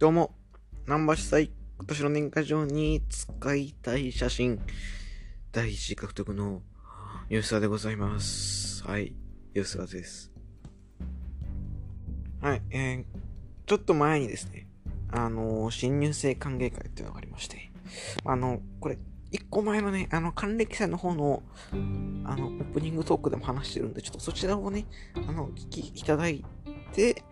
どうも、南波主催、今年の年賀状に使いたい写真、第一位獲得の吉沢でございます。はい、吉沢です。はい、えー、ちょっと前にですね、あのー新入生歓迎会っていうのがありまして、あの、これ、一個前のね、あの、還暦祭の方の、あの、オープニングトークでも話してるんで、ちょっとそちらをね、あの、聞きいただいて、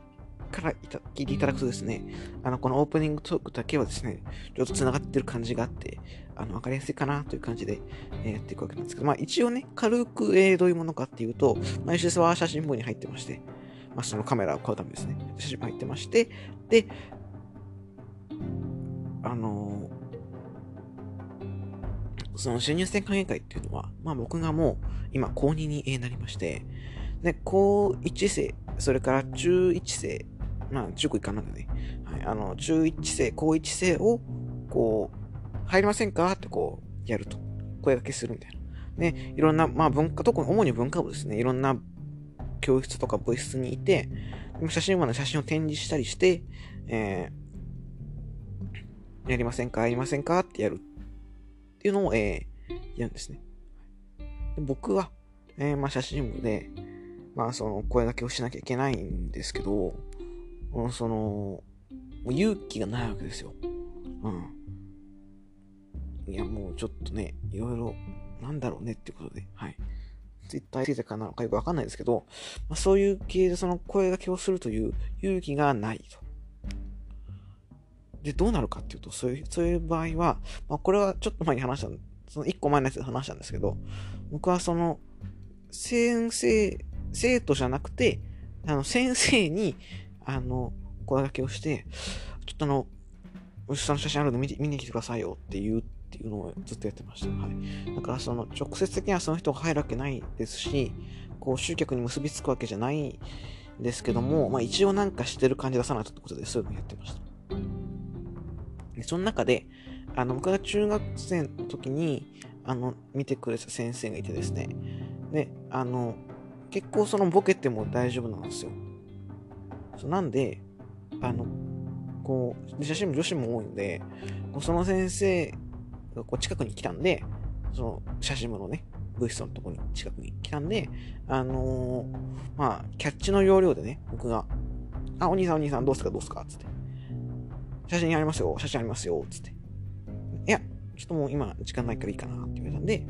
からいた聞いていただくとですね、あの、このオープニングトークだけはですね、ちょっと繋がってる感じがあって、あの、わかりやすいかなという感じで、えーやっていくわけなんですけど、まあ一応ね、軽く、えーどういうものかっていうと、まあ、吉田は写真部に入ってまして、まあそのカメラを買うためですね、写真部入ってまして、で、あのーその新入生歓迎会っていうのは、まあ僕がもう今高2になりまして、で、高1生、それから中1生、まあ中高一貫なんでね、はい、あの、中1生、高1生を、こう、入りませんかってこう、やると。声掛けするみたいな。ね、いろんな、まあ文化、特に主に文化部ですね、いろんな教室とか部室にいて、写真部の写真を展示したりして、えー、やりませんかやりませんかってやるっていうのを、えー、やるんですね。で僕は、えー、まあ写真部で、まあその声掛けをしなきゃいけないんですけど、その、勇気がないわけですよ。うん。いや、もうちょっとね、いろいろ、なんだろうねってことで、はい。ツイッターについてかなのかよくわかんないですけど、まあ、そういう系でその声掛けをするという勇気がないと。で、どうなるかっていうと、そういう、そういう場合は、まあ、これはちょっと前に話した、その一個前のやつで話したんですけど、僕はその、先生、生徒じゃなくて、あの、先生に、あの、声掛けをして、ちょっとあの、牛さんの写真あるの見て見に来てくださいよって言うっていうのをずっとやってました。はい。だからその、直接的にはその人が入るわけないですし、こう、集客に結びつくわけじゃないんですけども、まあ一応なんかしてる感じ出さないとってことで、そういうのをやってました。で、その中で、あの、僕が中学生の時に、あの、見てくれた先生がいてですね、で、あの、結構そのボケても大丈夫なんですよ。なんで、あの、こう、写真も女子も多いんで、こうその先生がこう近くに来たんで、その写真部のね、部室のとこに近くに来たんで、あのーまあ、キャッチの要領でね、僕が、あ、お兄さんお兄さんどうすか？どうすか？つって。写真ありますよ、写真ありますよ、つって。いや、ちょっともう今時間ないからいいかなって言われたんで、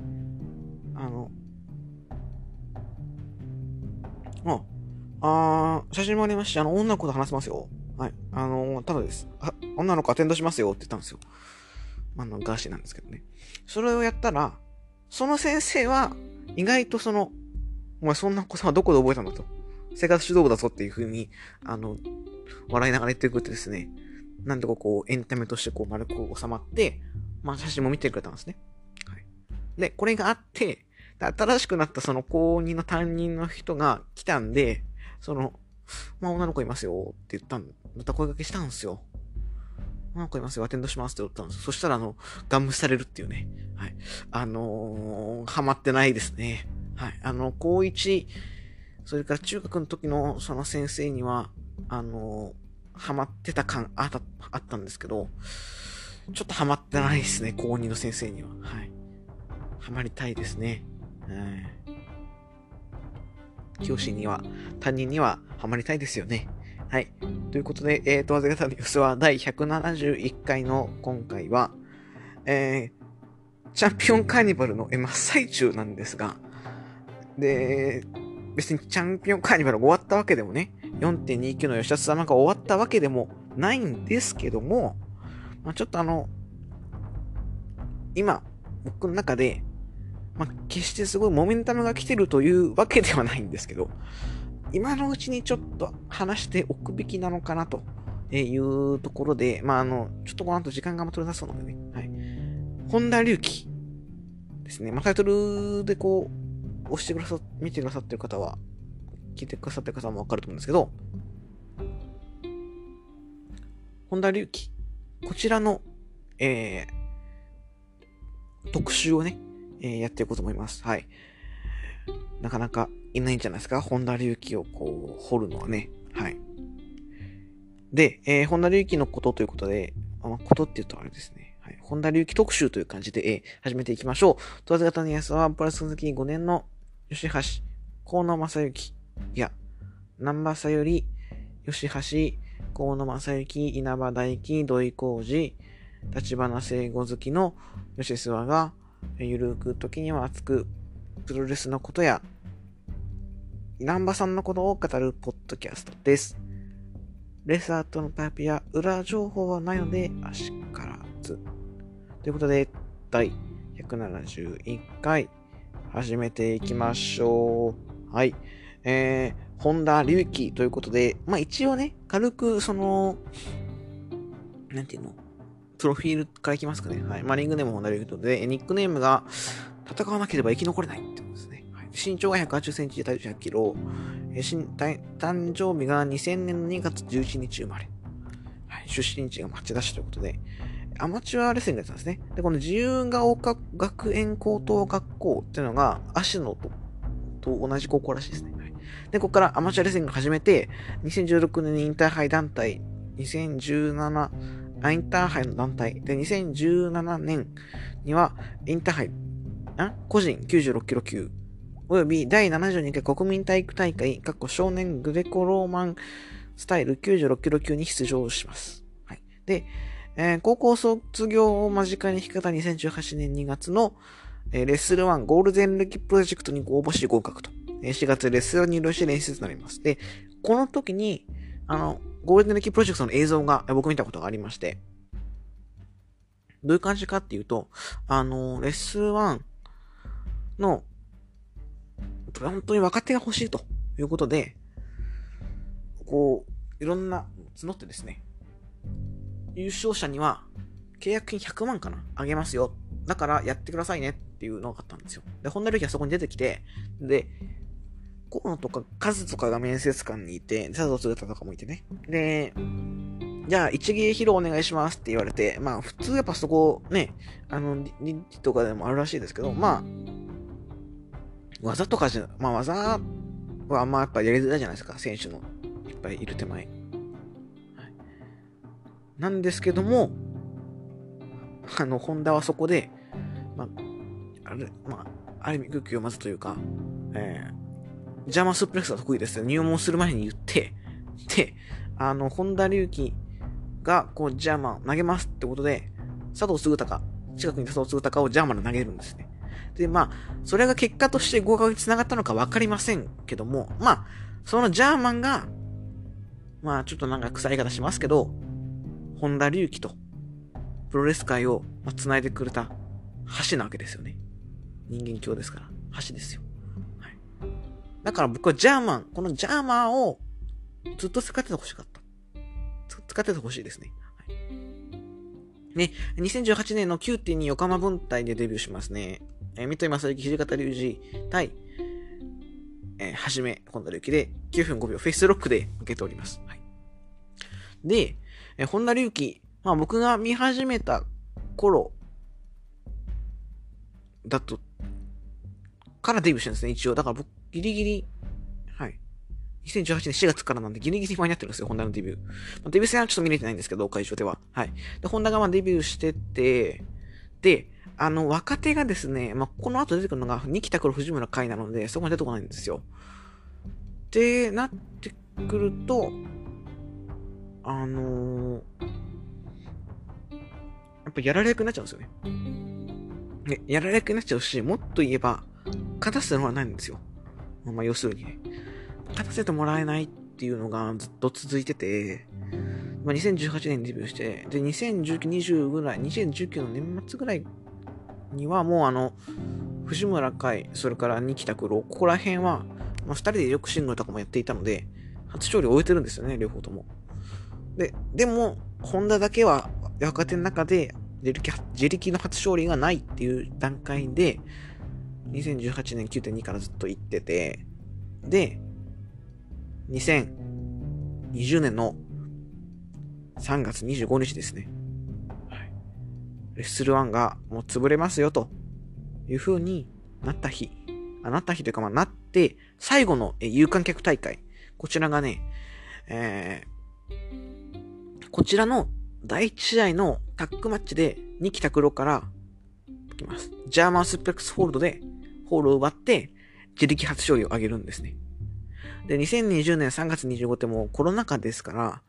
あの、あ、あー写真もありますし、あの、女の子と話せますよ。はい。あのただです。あ、女の子アテンドしますよって言ったんですよ。あ、の、ガーシーなんですけどね。それをやったら、その先生は、意外とその、お前そんな子さんはどこで覚えたんだと。生活指導部だぞっていう風に、あの、笑いながら言ってくれてですね、なんとかこう、エンタメとしてこう、丸く収まって、まあ、写真も見てくれたんですね。はい。で、これがあって、新しくなったその高2の担任の人が来たんで、その、まあ、女の子いますよって言ったんまた声掛けしたんですよ。女の子いますよ、アテンドしますって言ったんですそしたら、あの、ガン無視されるっていうね。はい。あのー、ハマってないですね。はい。あの、高1、それから中学の時のその先生には、あのー、ハマってた感あった、あったんですけど、ちょっとハマってないですね、高2の先生には。はい。ハマりたいですね。はい。教師には、担任にはハマりたいですよね。はい。ということで、えーと、わずかたニュースは第171回の今回は、えー、チャンピオンカーニバルの真っ最中なんですが、で、別にチャンピオンカーニバルが終わったわけでもね、4.29の吉田様が終わったわけでもないんですけども、まあ、ちょっとあの、今、僕の中で、まあ、決してすごいモメンタムが来てるというわけではないんですけど、今のうちにちょっと話しておくべきなのかなというところで、まあ、あの、ちょっとこの後時間が取れなそうなのでね、はい。本田隆起ですね。まあ、タイトルでこう、押してくださ、見てくださってる方は、聞いてくださってる方もわかると思うんですけど、本田隆起、こちらの、えー、特集をね、えーやっていこうと思います。はい。なかなかいないんじゃないですか？本田隆起をこう、掘るのはね。はい。で、えー、本田隆起のことということで、あことって言うとあれですね。はい。本田隆起特集という感じで、えー、始めていきましょう。問わず型の安は、プラス好き5年の吉橋、河野正幸、いや、南波さより、吉橋、河野正幸、稲葉大輝、土井浩二、立花聖子好きの吉諏訪が、ゆるく時には熱く、プロレスのことや、南波さんのことを語るポッドキャストです。レスアートのパイプや裏情報はないので、あしからず。ということで、第171回、始めていきましょう。はい。えー、本田隆起ということで、まあ一応ね、軽くその、なんていうの？プロフィールからいきますかね。はい。まあリングネーム本田隆起ということで、ニックネームが、戦わなければ生き残れないってことですね。はい、身長が180センチで、体重100キロ、えー、誕生日が2000年の2月11日生まれ。はい、出身地が町田市ということで、アマチュアレスリングやったんですね。で、この自由が丘学園高等学校っていうのが、芦野とと同じ高校らしいですね。はい、で、ここからアマチュアレスリング始めて、2016年にインターハイ団体、2017、インターハイの団体、で、2017年にはインターハイ、あ？個人96キロ級、および第72回国民体育大会、過去少年グレコローマンスタイル96キロ級に出場します。はい。で、えー、高校卒業を間近に控えた2018年2月の、えー、レッスル1ゴールデン歴プロジェクトに応募し合格と。えー、4月レッスルに入して練習となります。で、この時に、あの、ゴールデン歴プロジェクトの映像が僕見たことがありまして、どういう感じかっていうと、あの、レッスル1の、本当に若手が欲しいということで、こう、いろんな募ってですね、優勝者には契約金100万かなあげますよ。だからやってくださいねっていうのがあったんですよ。で、本田隆起はそこに出てきて、で、河野とかカズとかが面接官にいて、佐藤姿とかもいてね。で、じゃあ一芸披露お願いしますって言われて、まあ普通やっぱそこね、あの、リッとかでもあるらしいですけど、まあ、技とかじゃ、まあ技はあんまやっぱやりづらいじゃないですか、選手のいっぱいいる手前。なんですけども、あの、ホンダはそこで、まあ、あれ、まあ、ある意味空気をまずというか、えー、ジャーマンスープレックスが得意ですよ入門する前に言って、で、あの、本田隆起が、こう、ジャーマンを投げますってことで、佐藤嗣隆、近くに佐藤嗣隆をジャーマンで投げるんですね。で、まあ、それが結果として合格につながったのかわかりませんけども、まあ、そのジャーマンが、まあ、ちょっとなんか臭い言い方しますけど、本田隆起と、プロレス界を繋いでくれた橋なわけですよね。人間教ですから。橋ですよ。だから僕はジャーマン、このジャーマンをずっと使っててほしかった。使っててほしいですね。はい。ね、2018年の9.2横浜分隊でデビューしますね。えー、三戸正幸、土方隆二対、えー、はじめ、本田隆起で9分5秒フェイスロックで受けております。はい。で、え本田隆起、まあ僕が見始めた頃だと、からデビューしてるんですね、一応。だから僕、ギリギリ、はい。2018年4月からなんでギリギリ間に合ってるんですよ、ホンダのデビュー。まあ、デビュー戦はちょっと見れてないんですけど、会場では。はい。で、ホンダがまあデビューしてて、で、あの、若手がですね、まあ、この後出てくるのが、二木拓郎藤村海なので、そこまで出てこないんですよ。ってなってくると、あのー、やっぱやられなくなっちゃうんですよね。ね、やられなくなっちゃうし、もっと言えば、勝たせてもらえないんですよ。まあ、要するにね。勝たせてもらえないっていうのがずっと続いてて、まあ、2018年デビューして、で、2019、20ぐらい、2019の年末ぐらいにはもうあの、藤村海、それから二木拓郎、ここら辺は、まあ、二人でよくシングルとかもやっていたので、初勝利を終えてるんですよね、両方とも。で、でも、ホンダだけは若手の中で自力の初勝利がないっていう段階で、2018年9.2からずっと行ってて、で、2020年の3月25日ですね。はい。レッスル1がもう潰れますよという風になった日。あなった日というかまあなって、最後の有観客大会。こちらがね、えー、こちらの第1試合のタックマッチで、二木拓郎から、いきます。ジャーマンスプレックスホールドで、ホールを奪って、自力初勝利を挙げるんですね。で、2020年3月25ってもうコロナ禍ですから、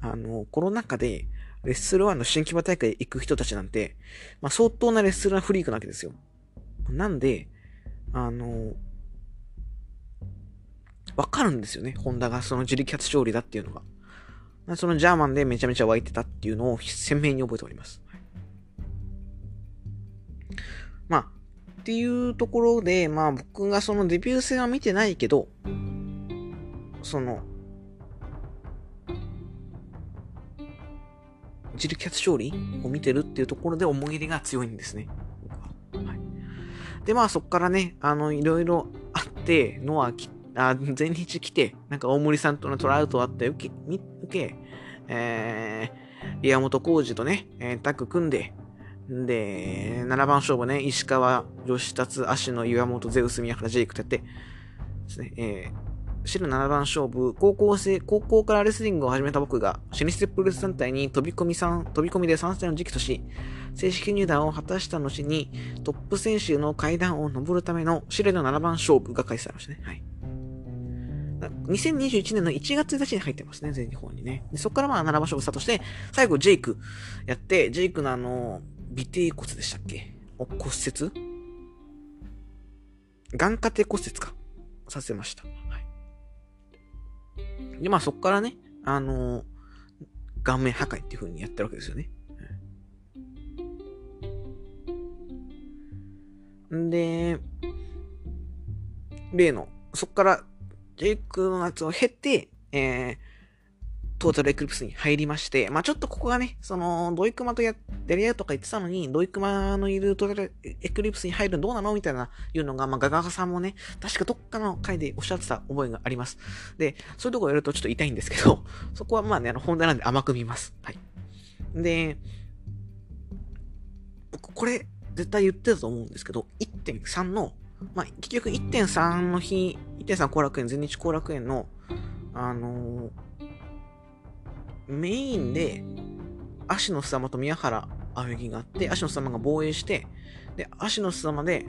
あの、コロナ禍で、レッスル1の新規場大会行く人たちなんて、まあ、相当なレッスルなフリークなわけですよ。なんで、あの、わかるんですよね。ホンダがその自力初勝利だっていうのが。そのジャーマンでめちゃめちゃ湧いてたっていうのを鮮明に覚えております。っていうところで、まあ僕がそのデビュー戦は見てないけど、その、自力初勝利を見てるっていうところで思い入れが強いんですね。は。い。で、まあそっからね、あの、いろいろあって、ノア来あ、全日来て、なんか大森さんとのトラウトあって、受け、受け、えー、岩本浩二とね、えータッグ組んで、で、7番勝負ね、石川、吉達、足野、岩本、ゼウス、宮原、ジェイクとやって、ですね、えー、白7番勝負、高校生、高校からレスリングを始めた僕が、シニステプロレス団体に飛び込み3、飛び込みで参戦の時期とし、正式入団を果たした後に、トップ選手の階段を登るための試練の7番勝負が開催されましたね。はい。2021年の1月1日に入ってますね、全日本にね。でそこからまあ7番勝負スタートして、最後ジェイクやって、ジェイクのあの、尾低骨でしたっけ？お骨折？眼下底骨折か。させました。はい。で、まあそこからね、あの顔面破壊っていう風にやってるわけですよね。んで、例の、そこから、ジェイクのやつを経て、えー、トータルエクリプスに入りまして、まあちょっとここがね、その、ドイクマとや、やり合うとか言ってたのに、ドイクマのいるトータルエクリプスに入るのどうなのみたいな、いうのが、まあガガガさんもね、確かどっかの回でおっしゃってた覚えがあります。で、そういうとこやるとちょっと痛いんですけど、そこはまあね、あの、本題なんで甘く見ます。はい。で、これ、絶対言ってたと思うんですけど、1.3の、まあ、結局1.3の日、1.3後楽園、全日後楽園の、あのーメインで、足のすまと宮原青木があって、足のすまが防衛して、で、足のすまで、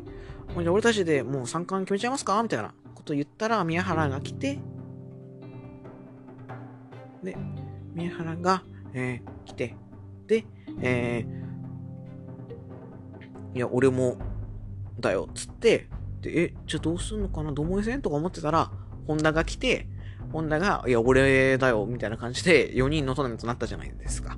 じゃ俺たちでもう三冠決めちゃいますか？みたいなこと言ったら、宮原が来て、で、宮原が、えー来て、で、えーいや、俺も、だよ、つって、で、え、じゃあどうすんのかな？どうもえせん？とか思ってたら、ホンダが来て、ホンダが、いや、俺だよ、みたいな感じで、4人のトーナメントになったじゃないですか。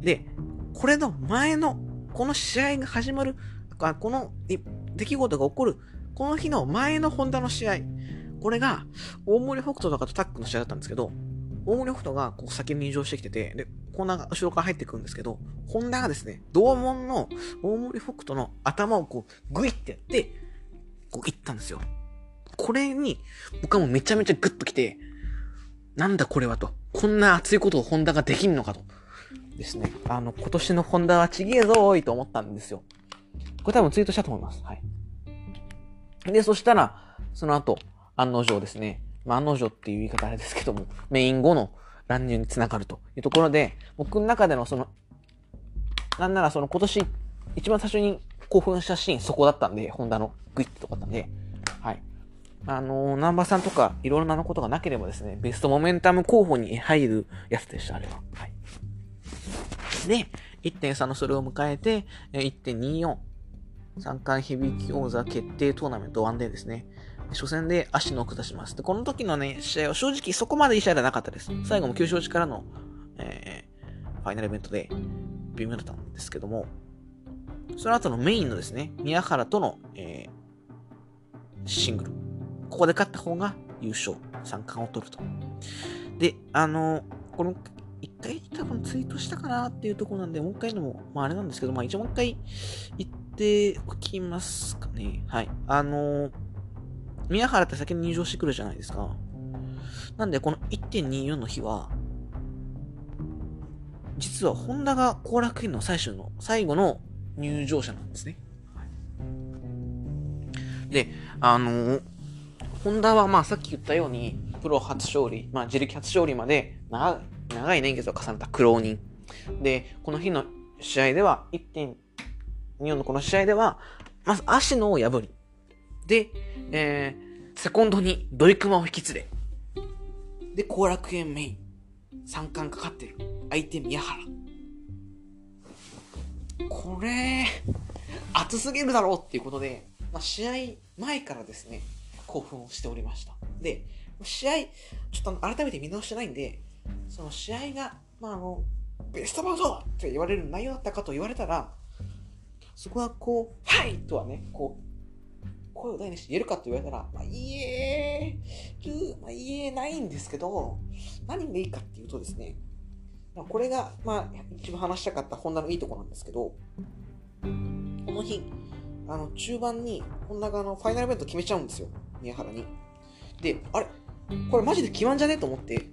で、これの前の、この試合が始まる、あこの出来事が起こる、この日の前のホンダの試合、これが、大森北斗とかとタッグの試合だったんですけど、大森北斗がこう先に入場してきてて、で、ホンダが後ろから入ってくるんですけど、ホンダがですね、同門の大森北斗の頭をこう、グイってやって、こう行ったんですよ。これに、僕はもうめちゃめちゃグッと来て、なんだこれはと。こんな熱いことをホンダができんのかと。ですね。あの、今年のホンダはちげえぞーいと思ったんですよ。これ多分ツイートしたと思います。はい。で、そしたら、その後、案の定ですね。まあ、案の定っていう言い方あれですけども、メイン後の乱入につながるというところで、僕の中でのその、なんならその今年一番最初に興奮したシーンそこだったんで、ホンダのグイッとこだったんで、あのー、ナンバーさんとかいろいろなことがなければですね、ベストモメンタム候補に入るやつでした、あれは。はい。で、1.3のそれを迎えて、1.24、三冠響き王座決定トーナメント1でですね、初戦で足の下します。で、この時のね、試合は正直そこまでいい試合ではなかったです。最後も9勝1からの、えー、ファイナルイベントで微妙だったんですけども、その後のメインのですね、宮原との、えーシングル。ここで勝った方が優勝、三冠を取ると。で、あのこの、一回多分ツイートしたかなっていうところなんで、もう一回でも、まああれなんですけど、まあ一応もう一回言っておきますかね。はい。あの宮原って先に入場してくるじゃないですか。なんで、この1.24の日は、実は、ホンダが後楽園の最終の、最後の入場者なんですね。で、あのー、ホンダはまあさっき言ったように、プロ初勝利、まあ自力初勝利まで長い年月を重ねた苦労人。で、この日の試合では、1.24のこの試合では、まず足野を破り、で、えー、セコンドにドイクマを引き連れ、で、後楽園メイン、三冠かかってる、相手宮原。これ、熱すぎるだろうっていうことで、まあ、試合前からですね、興奮をしておりました。で、試合、ちょっと改めて見直してないんで、その試合が、まあ、あの、ベストバウトって言われる内容だったかと言われたら、そこはこう、はいとはね、こう、声を大にして言えるかと言われたら、まあ、言える、まあ、言えないんですけど、何がいいかっていうとですね、ま、これが、まあ、一番話したかったホンダのいいとこなんですけど、この日、あの、中盤に、ホンダがあの、ファイナルベント決めちゃうんですよ。宮原に。で、あれ？これマジで決まんじゃね？と思って、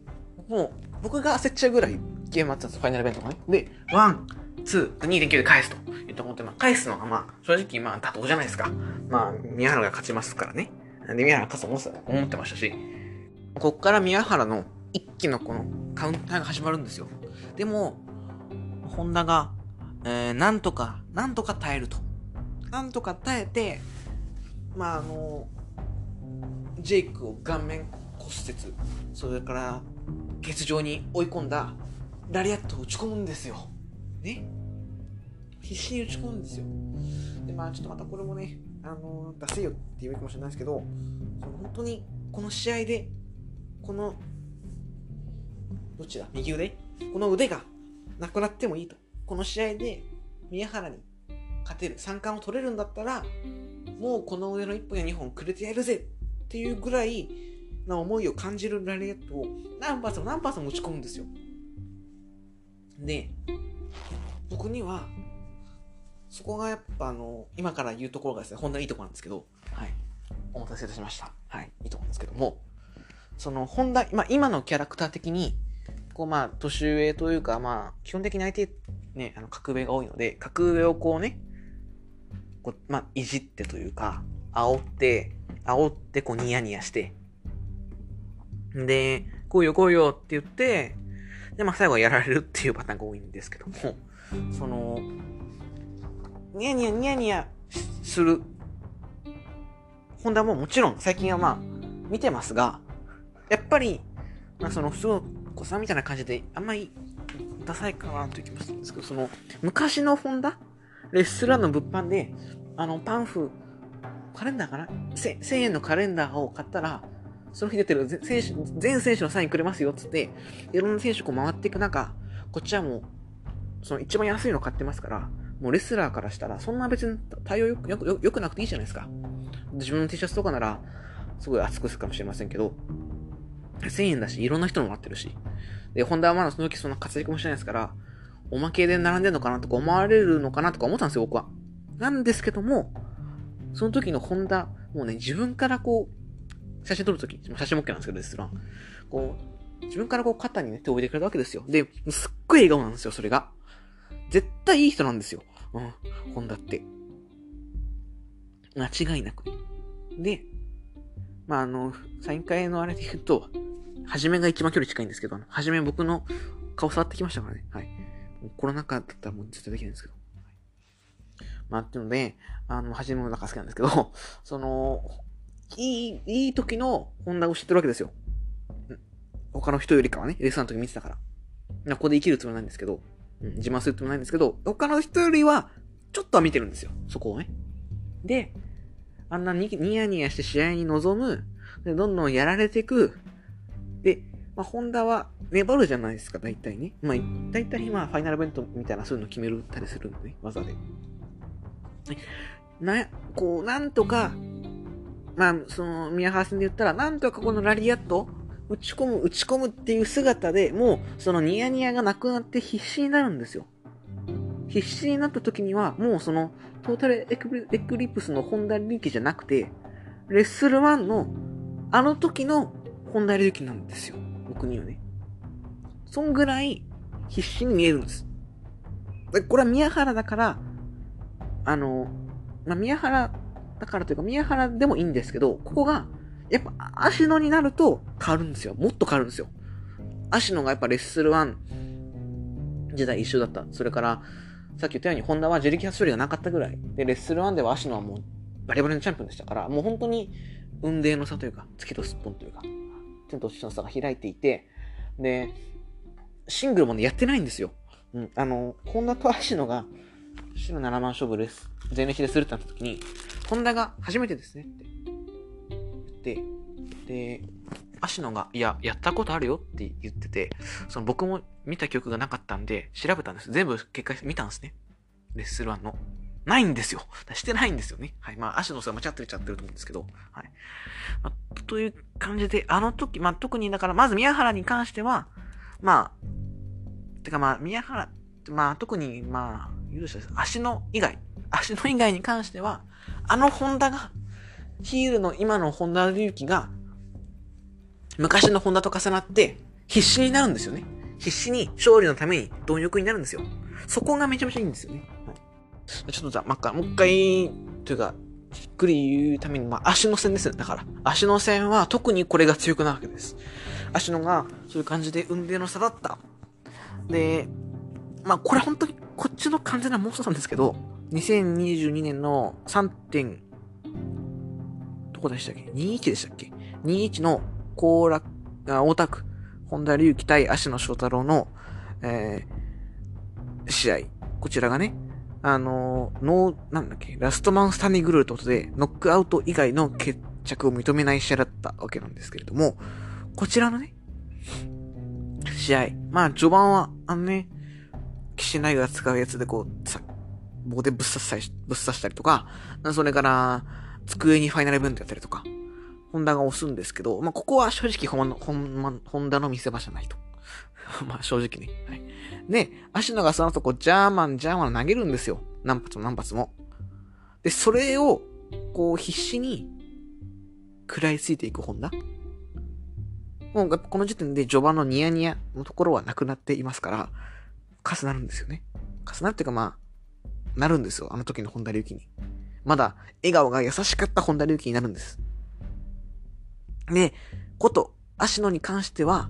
もう、僕が焦っちゃうぐらいゲームあったんですファイナルベントがね。で、ワン、ツー、2.9で返すと言って思って、まあ、返すのがまあ、正直まあ、妥当じゃないですか。まあ、宮原が勝ちますからね。で、宮原勝つと思ってましたし、こっから宮原の一気のこのカウンターが始まるんですよ。でも、ホンダが、えー、なんとか、なんとか耐えると。なんとか耐えて、まあ、あの、ジェイクを顔面骨折、それから欠場に追い込んだ。ラリアットを打ち込むんですよ。ね？必死に打ち込むんですよ。で、まあちょっとまたこれもね、あのー、出せよって言うかもしれないですけど、その本当にこの試合で、この、どっちだ？右腕？この腕がなくなってもいいと。この試合で宮原に勝てる、三冠を取れるんだったら、もうこの腕の1本や2本くれてやるぜっていうぐらいな思いを感じるラリアットを何発も何発も打ち込むんですよ。で、僕には、そこがやっぱあの、今から言うところがですね、ほんのいいところなんですけど、はい。お待たせいたしました。はい。いいところなんですけども、その、本題、まあ今のキャラクター的に、こうまあ、年上というか、まあ、基本的に相手、ね、あの、格上が多いので、格上をこうね、こう、まあ、いじってというか、煽って、煽ってこうニヤニヤして、で、来いよ来いよって言って、で、まあ最後はやられるっていうパターンが多いんですけども、その、ニヤニヤニヤニヤする、ホンダももちろん最近はまあ見てますが、やっぱり、まあその、すごい、子さんみたいな感じで、あんまりダサいかなという気もするんですけど、その、昔のホンダ？レスラーの物販で、あの、パンフ、カレンダーかな ?1000 円のカレンダーを買ったら、その日出てる選手、全選手のサインくれますよっつって、いろんな選手こう回っていく中、こっちはもう、その一番安いの買ってますから、もうレスラーからしたら、そんな別に対応よく、よく、よくなくていいじゃないですか。自分の T シャツとかなら、すごい熱くするかもしれませんけど、1000円だし、いろんな人も待ってるし。で、ホンダはまだその時そんな活躍もしてないですから、おまけで並んでんのかなとか思われるのかなとか思ったんですよ、僕は。なんですけども、その時のホンダ、もうね、自分からこう、写真撮るとき、写真も OK なんですけど、レストラン。こう、自分からこう肩にね、手を置いてくれたわけですよ。で、すっごい笑顔なんですよ、それが。絶対いい人なんですよ。うん、ホンダって。間違いなく。で、まあ、あの、サイン会のあれで言うと、はじめが一番距離近いんですけど、はじめ僕の顔触ってきましたからね。はい。コロナ禍だったらもう絶対できないんですけど。まあ、っていうので、あの、はじめも中好きなんですけど、その、いい、いい時のホンダを知ってるわけですよ。他の人よりかはね、レースの時見てたから。ここで生きるつもりないんですけど、うん、自慢するつもりないんですけど、他の人よりは、ちょっとは見てるんですよ。そこをね。で、あんなにニヤニヤして試合に臨む。で、どんどんやられていく。で、まあ、ホンダは粘るじゃないですか、大体ね。まあ、大体まあ、ファイナルベントみたいなそういうの決めるたりするのね、技で。な、こう、なんとか、まあ、その、宮原戦で言ったら、なんとかこのラリアット、打ち込む、打ち込むっていう姿でもう、そのニヤニヤがなくなって必死になるんですよ。必死になった時には、もうその、トータルエクリプスの本田力じゃなくて、レッスル1の、あの時の本田力なんですよ。僕にはね。そんぐらい必死に見えるんです。これは宮原だから、あの、まあ、宮原だからというか、宮原でもいいんですけど、ここが、やっぱ、足野になると変わるんですよ。もっと変わるんですよ。足野がやっぱレッスル1時代一緒だった。それから、さっき言ったように、ホンダは自力発処理がなかったぐらい。で、レッスル1では足野はもうバリバリのチャンピオンでしたから、もう本当に運命の差というか、月とすっぽんというか、天と地の差が開いていて、で、シングルもね、やってないんですよ。うん、あの、ホンダと足野が、白7万勝負です。全日でするってなった時に、ホンダが初めてですねって言って、で、芦野が、いや、やったことあるよって言ってて、その僕も見た記憶がなかったんで、調べたんです。全部結果見たんですね。レッスル1の。ないんですよ。してないんですよね。はい。まあ、足の差が間違ってるちゃってると思うんですけど。はい。まあ、という感じで、あの時、まあ、特にだから、まず宮原に関しては、まあ、てかまあ、宮原、まあ、特に、まあ、言うとした足の以外、足の以外に関しては、あのホンダが、ヒールの今のホンダ隆起が、昔のホンダと重なって、必死になるんですよね。必死に勝利のために貪欲になるんですよ。そこがめちゃめちゃいいんですよね。はい、ちょっとじゃあ、まっか、もう一回、というか、じっくり言うために、まあ、足の線ですよ。だから、足の線は特にこれが強くなるわけです。足のが、そういう感じで運命の差だった。で、まあ、これ本当に、こっちの完全な妄想なんですけど、2022年の3点、どこでしたっけ ?21 でしたっけ ?21 の後楽、あ、大田区、本田隆起対足野翔太郎の、えー、試合。こちらがね、あのー、ノー、なんだっけ、ラストマンスタンディングルールってことで、ノックアウト以外の決着を認めない試合だったわけなんですけれども、こちらのね、試合。まあ、序盤は、あのね、岸内が使うやつでこう、さ、棒でぶっ刺したり、ぶっ刺したりとか、それから、机にファイナルブントやったりとか、ホンダが押すんですけど、まあ、ここは正直ホン、ホン、ホンダの見せ場じゃないと。まあ、正直ね。はい。で、足野がその後こう、ジャーマン、ジャーマン投げるんですよ。何発も何発も。で、それを、こう、必死に、食らいついていくホンダ。もう、この時点で序盤のニヤニヤのところはなくなっていますから、カスなるんですよね。カスなるっていうかまあ、なるんですよ。あの時の本田隆起に。まだ、笑顔が優しかった本田隆起になるんです。で、こと、足野に関しては、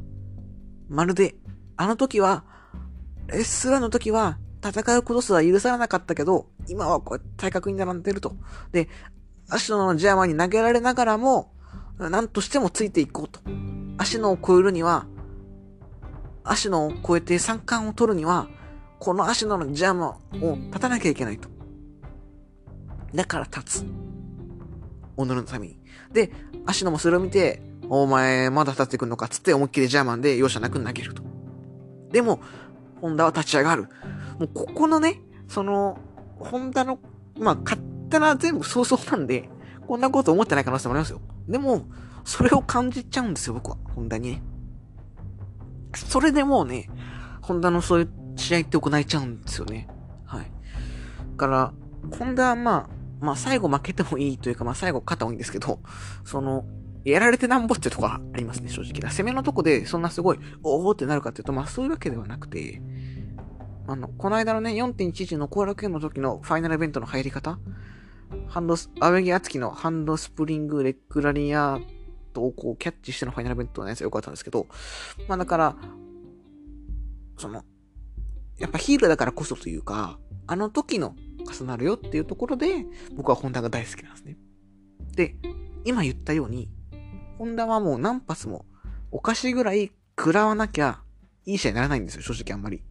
まるで、あの時は、レッスラーの時は、戦うことすら許されなかったけど、今はこう体格に並んでると。で、足野のジャマに投げられながらも、何としてもついていこうと。足野を超えるには、足野を超えて三冠を取るには、この足野のジャーマンを立たなきゃいけないと。だから立つ。己のために。で、足野もそれを見て、お前まだ立ってくんのかっつって思いっきりジャーマンで容赦なく投げると。でも、ホンダは立ち上がる。もうここのね、その、ホンダの、まあ、勝手な全部想像なんで、こんなこと思ってない可能性もありますよ。でも、それを感じちゃうんですよ、僕は。ホンダにね。それでもうね、ホンダのそういう試合って行えちゃうんですよね。はい。から、ホンダはまあ、まあ最後負けてもいいというか、まあ最後勝った方がいいんですけど、その、やられてなんぼってとこがありますね、正直な。攻めのとこでそんなすごい、おおってなるかっていうと、まあそういうわけではなくて、あの、この間のね、4.11の後楽園の時のファイナルイベントの入り方？ハンドス、青柳敦樹のハンドスプリングレッグラリアートをこうキャッチしてのファイナルベントのやつが良かったんですけど、まあだから、その、やっぱヒールだからこそというか、あの時の重なるよっていうところで、僕はホンダが大好きなんですね。で、今言ったように、ホンダはもう何発もおかしいぐらい食らわなきゃいい試合にならないんですよ、正直あんまり。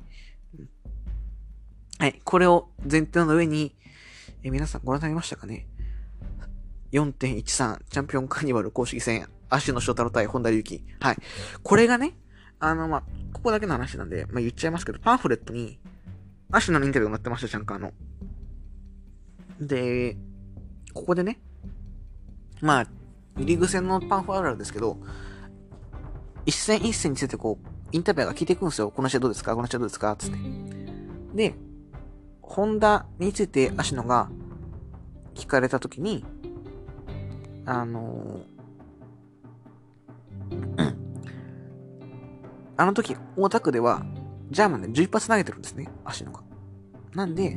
はい、これを前提の上に、え皆さんご覧になりましたかね4.13チャンピオンカーニバル公式戦、足野翔太郎対本田隆起。はい。これがね、あの、まあ、ここだけの話なんで、まあ、言っちゃいますけど、パンフレットに、足野のインタビューが載ってました、チャンカーの。で、ここでね、まあ、リーグ戦のパンフあるあるですけど、一戦一戦についてこう、インタビューが聞いていくんですよ。この試合どうですか？この試合どうですか？つって。で、ホンダについて足野が聞かれたときに、あのー、あの時、大田区では、ジャーマンで11発投げてるんですね、足野が。なんで、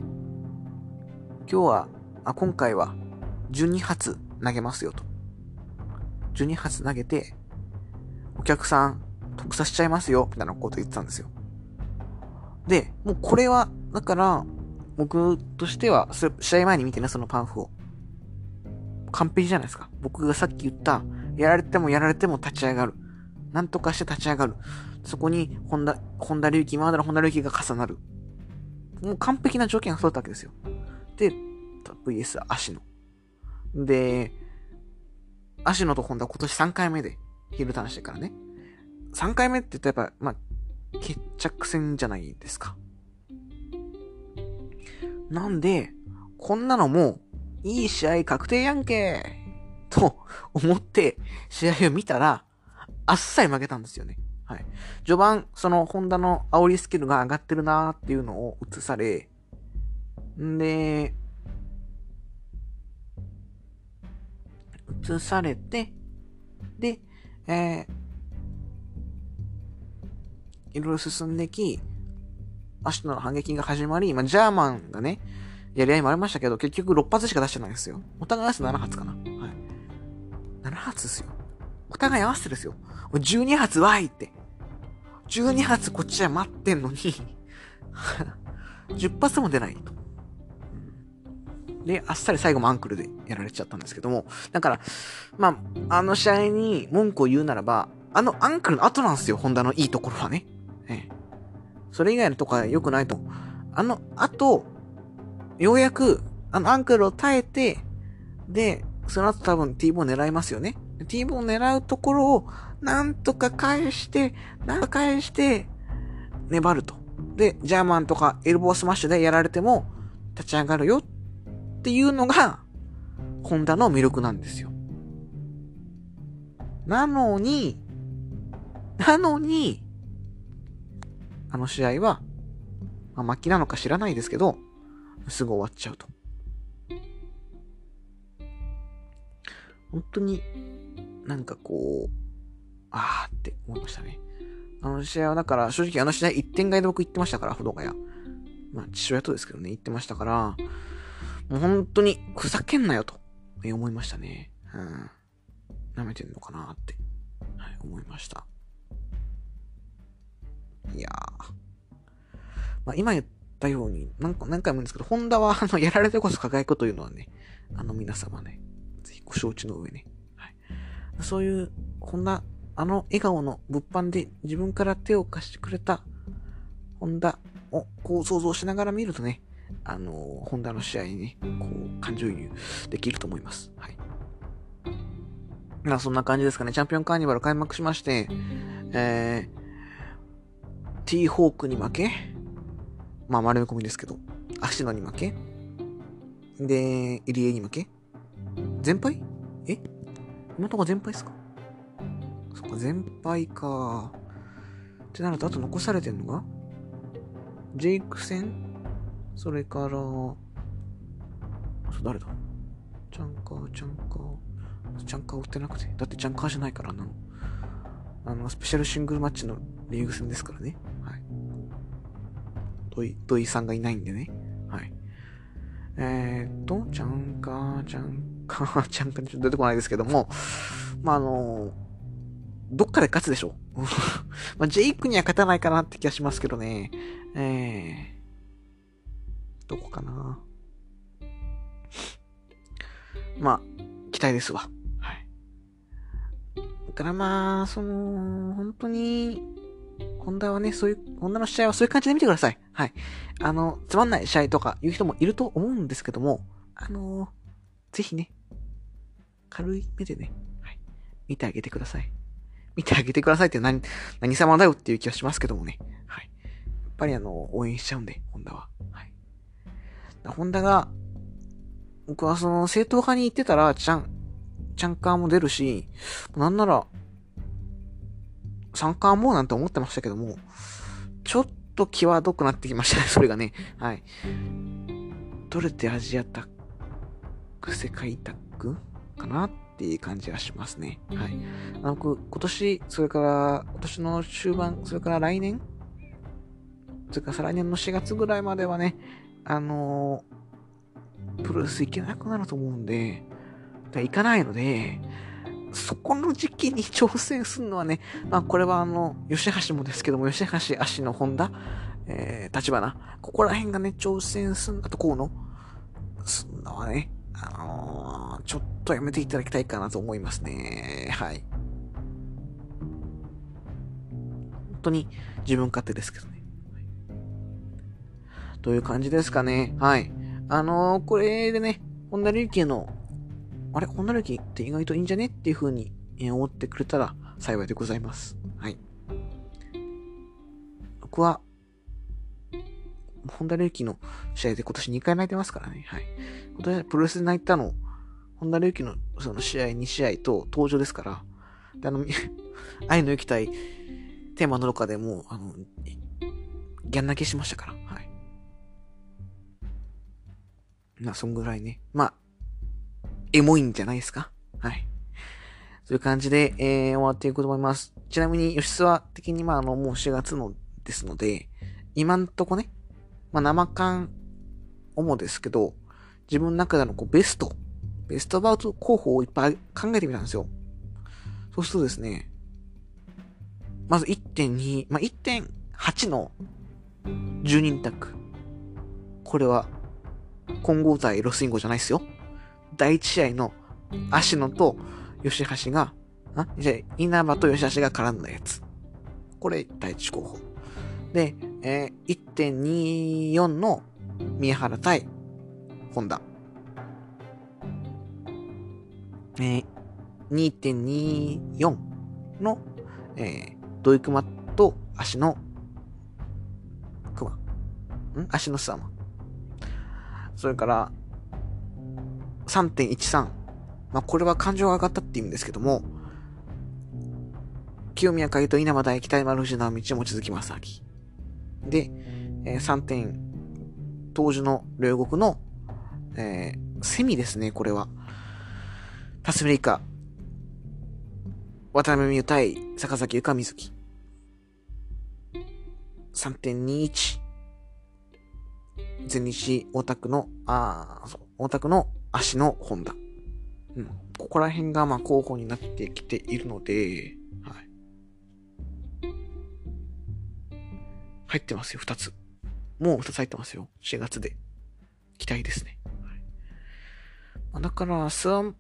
今日は、あ、今回は、12発投げますよと。12発投げて、お客さん、得さしちゃいますよ、みたいなこと言ってたんですよ。で、もうこれは、だから、僕としては、試合前に見てね、そのパンフを。完璧じゃないですか。僕がさっき言った、やられてもやられても立ち上がる。なんとかして立ち上がる。そこに、本田、本田隆起、今までの本田隆起が重なる。もう完璧な条件が揃ったわけですよ。で、VS 足野。で、足野と本田今年3回目でヒルターンしてからね。3回目って言ったらやっぱ、まあ、決着戦じゃないですか。なんで、こんなのも、いい試合確定やんけと思って試合を見たら、あっさり負けたんですよね。はい。序盤、その、ホンダの煽りスキルが上がってるなーっていうのを映され、んで、映されて、で、えー、いろいろ進んでき、足の反撃が始まり、まあ、ジャーマンがね、やり合いもありましたけど、結局6発しか出してないんですよ。お互い合わせて7発かな。はい。7発ですよ。お互い合わせてですよ。12発わいって。12発こっちは待ってんのに 10発も出ないと。で、あっさり最後もアンクルでやられちゃったんですけども、だから、まあ、あの試合に文句を言うならば、あのアンクルの後なんですよ、ホンダのいいところはね。ええ。それ以外のとこは良くないと。あの後、ようやく、あのアンクルを耐えて、で、その後多分 T ボー狙いますよね。T ボー狙うところを、なんとか返して、なんとか返して、粘ると。で、ジャーマンとかエルボースマッシュでやられても、立ち上がるよっていうのが、ホンダの魅力なんですよ。なのに、なのに、あの試合は、まあ、末期なのか知らないですけど、すぐ終わっちゃうと。本当に、なんかこう、あーって思いましたね。あの試合はだから、正直あの試合1点買いで僕行ってましたから、不動ヶ谷。まあ、父親とですけどね、行ってましたから、もう本当に、ふざけんなよと、思いましたね。うん。舐めてんのかなって、はい、思いました。いやー。まあ、今言ったように、何何回も言うんですけど、ホンダは、あの、やられてこそ輝くというのはね、あの、皆様ね、ぜひご承知の上ね。はい。そういう、ホンダ、あの笑顔の物販で自分から手を貸してくれた、ホンダをこう想像しながら見るとね、あの、ホンダの試合にね、こう、感情移入できると思います。はい。まあ、そんな感じですかね。チャンピオンカーニバル開幕しまして、えー、T ホークに負け、まあ丸め込みですけど、足野に負け、で、入江に負け、全敗？え？今とこ全敗ですか？そっか、全敗か。ってなると、あと残されてんのが？ジェイク戦？それから、そう誰だ？チャンカー、チャンカー。チャンカー売ってなくて。だってチャンカーじゃないからなの。あの、スペシャルシングルマッチのリーグ戦ですからね。はい土井、土井さんがいないんでね。はい。えー、っと、ちゃんか、ちゃんか、ちゃんか、ちょっと出てこないですけども、まあ、あのどっかで勝つでしょ。まあ、ジェイクには勝たないかなって気がしますけどね。えー、どこかな。まあ、期待ですわ。はい。だからまあ、その、本当に、ホンダはね、そういう、ホンダの試合はそういう感じで見てください。はい。あの、つまんない試合とか言う人もいると思うんですけども、あのぜひね、軽い目でね、はい、見てあげてください。見てあげてくださいって何、何様だよっていう気がしますけどもね。はい。やっぱりあの、応援しちゃうんで、ホンダは。はい。ホンダが、僕はその、正統派に行ってたら、ちゃん、チャンカーも出るし、なんなら、参加もなんて思ってましたけども、ちょっと際どくなってきましたね、それがね。はい。取れてアジアタック、世界タックかなっていう感じがしますね。はい。あの、僕、今年、それから、今年の終盤、それから来年それから再来年の4月ぐらいまではね、あのー、プロレス行けなくなると思うんで、行かないので、そこの時期に挑戦するのはね、まあこれはあの、吉橋もですけども、吉橋足のホンダ、えー、立花。ここら辺がね、挑戦すんだと、こうの、すんのはね、あのー、ちょっとやめていただきたいかなと思いますね。はい。本当に自分勝手ですけどね。という感じですかね。はい。あのー、これでね、本田隆起の、あれ本田隆起って意外といいんじゃねっていう風に思ってくれたら幸いでございます。はい。僕は、本田隆起の試合で今年2回泣いてますからね。はい。今年プロレスで泣いたの、本田隆起のその試合2試合と登場ですから、で、あの、愛の行きたいテーマの中でも、あの、ギャン泣きしましたから。はい。まあ、そんぐらいね。まあ、エモいんじゃないですか？はい。そういう感じで、えー、終わっていくと思います。ちなみに、吉沢的に、まあ、あの、もう4月のですので、今んとこね、まあ、生感、主ですけど、自分の中でのこうベスト、ベストバウト候補をいっぱい考えてみたんですよ。そうするとですね、まず1.2、まあ、1.8の10人タッグ。これは混合対ロスインゴじゃないですよ。第一試合の芦野と吉橋が、あじゃ稲葉と吉橋が絡んだやつ。これ第一候補。で、えー、1.24の宮原対本田。えー、2.24の、えー、土井熊と足の熊。ん？足のスマ。それから、3.13。まあ、これは感情が上がったって意味ですけども、清宮海と稲葉大北山藤直道望月正明。で、えー、3点、当時の両国の、えー、セミですね、これは。辰巳以下、渡辺美優対坂崎ゆか水木。3.21。全日オタクの、ああ、そう、オタクの足の本田。うん。ここら辺が、まあ、候補になってきているので、はい。入ってますよ、二つ。もう二つ入ってますよ。4月で。期待ですね。はい、まあ、だから、スワン、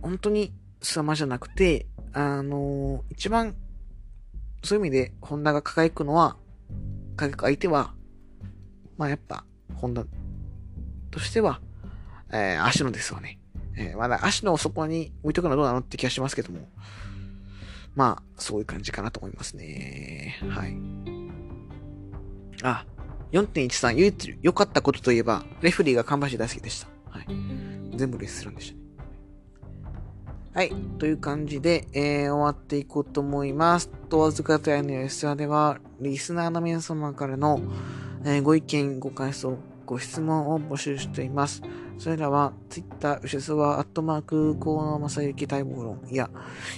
本当にスワマじゃなくて、あのー、一番、そういう意味で、ホンダが輝くのは、輝く相手は、まあやっぱ、ホンダとしては、えー、足野ですわね。えー、まだ足野をそこに置いとくのはどうなのって気がしますけども。まあ、そういう感じかなと思いますね。はい。あ、4.13唯一良かったことといえば、レフリーが看板師大好きでした。はい。全部レスするんでした。はい。という感じで、えー、終わっていこうと思います。問わずかとやの吉沢では、リスナーの皆様からの、えー、ご意見、ご感想、ご質問を募集しています。それらは、Twitter、吉須は、アットマーク、河野正幸待望論や、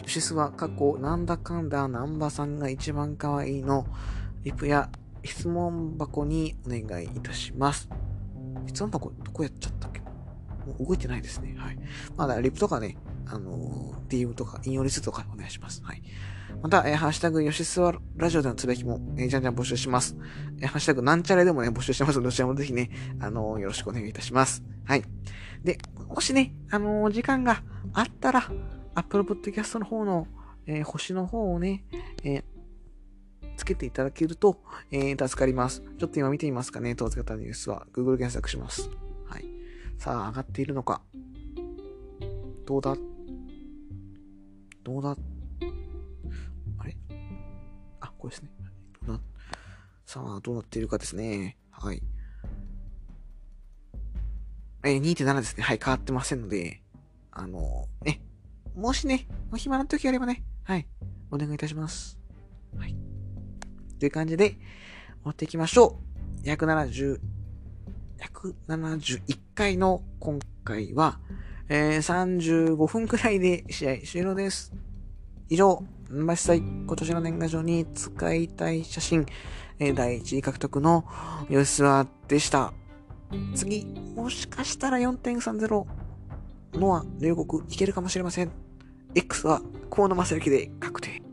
吉須は過去、なんだかんだ、南波さんが一番可愛いの、リプや質問箱にお願いいたします。質問箱、どこやっちゃったっけ？もう動いてないですね。はい。まだ、リプとかね、あのー、DM とか、引用リストとかお願いします。はい。また、えー、ハッシュタグ、吉スワラジオでのつぶやきも、えー、じゃんじゃん募集します。えー、ハッシュタグ、なんちゃらでもね、募集してますので、どちらもぜひね、あのー、よろしくお願いいたします。はい。で、もしね、あのー、時間があったら、Apple Podcast の方の、えー、星の方をね、えー、つけていただけると、えー、助かります。ちょっと今見てみますかね、当然方ニュースは。Google 検索します。はい。さあ、上がっているのか。どうだ？どうだ？これですね。な、さあ、どうなっているかですね。はい。えー、2.7ですね。はい、変わってませんので、あのー、ね、もしね、お暇な時あればね、はい、お願いいたします。はい。という感じで、終わっていきましょう。170、171回の今回は、えー、35分くらいで試合終了です。以上、まあ、実際今年の年賀状に使いたい写真、えー、第1位獲得の吉沢でした。次、もしかしたら4.30のア、両国いけるかもしれません。X は河野正幸で確定。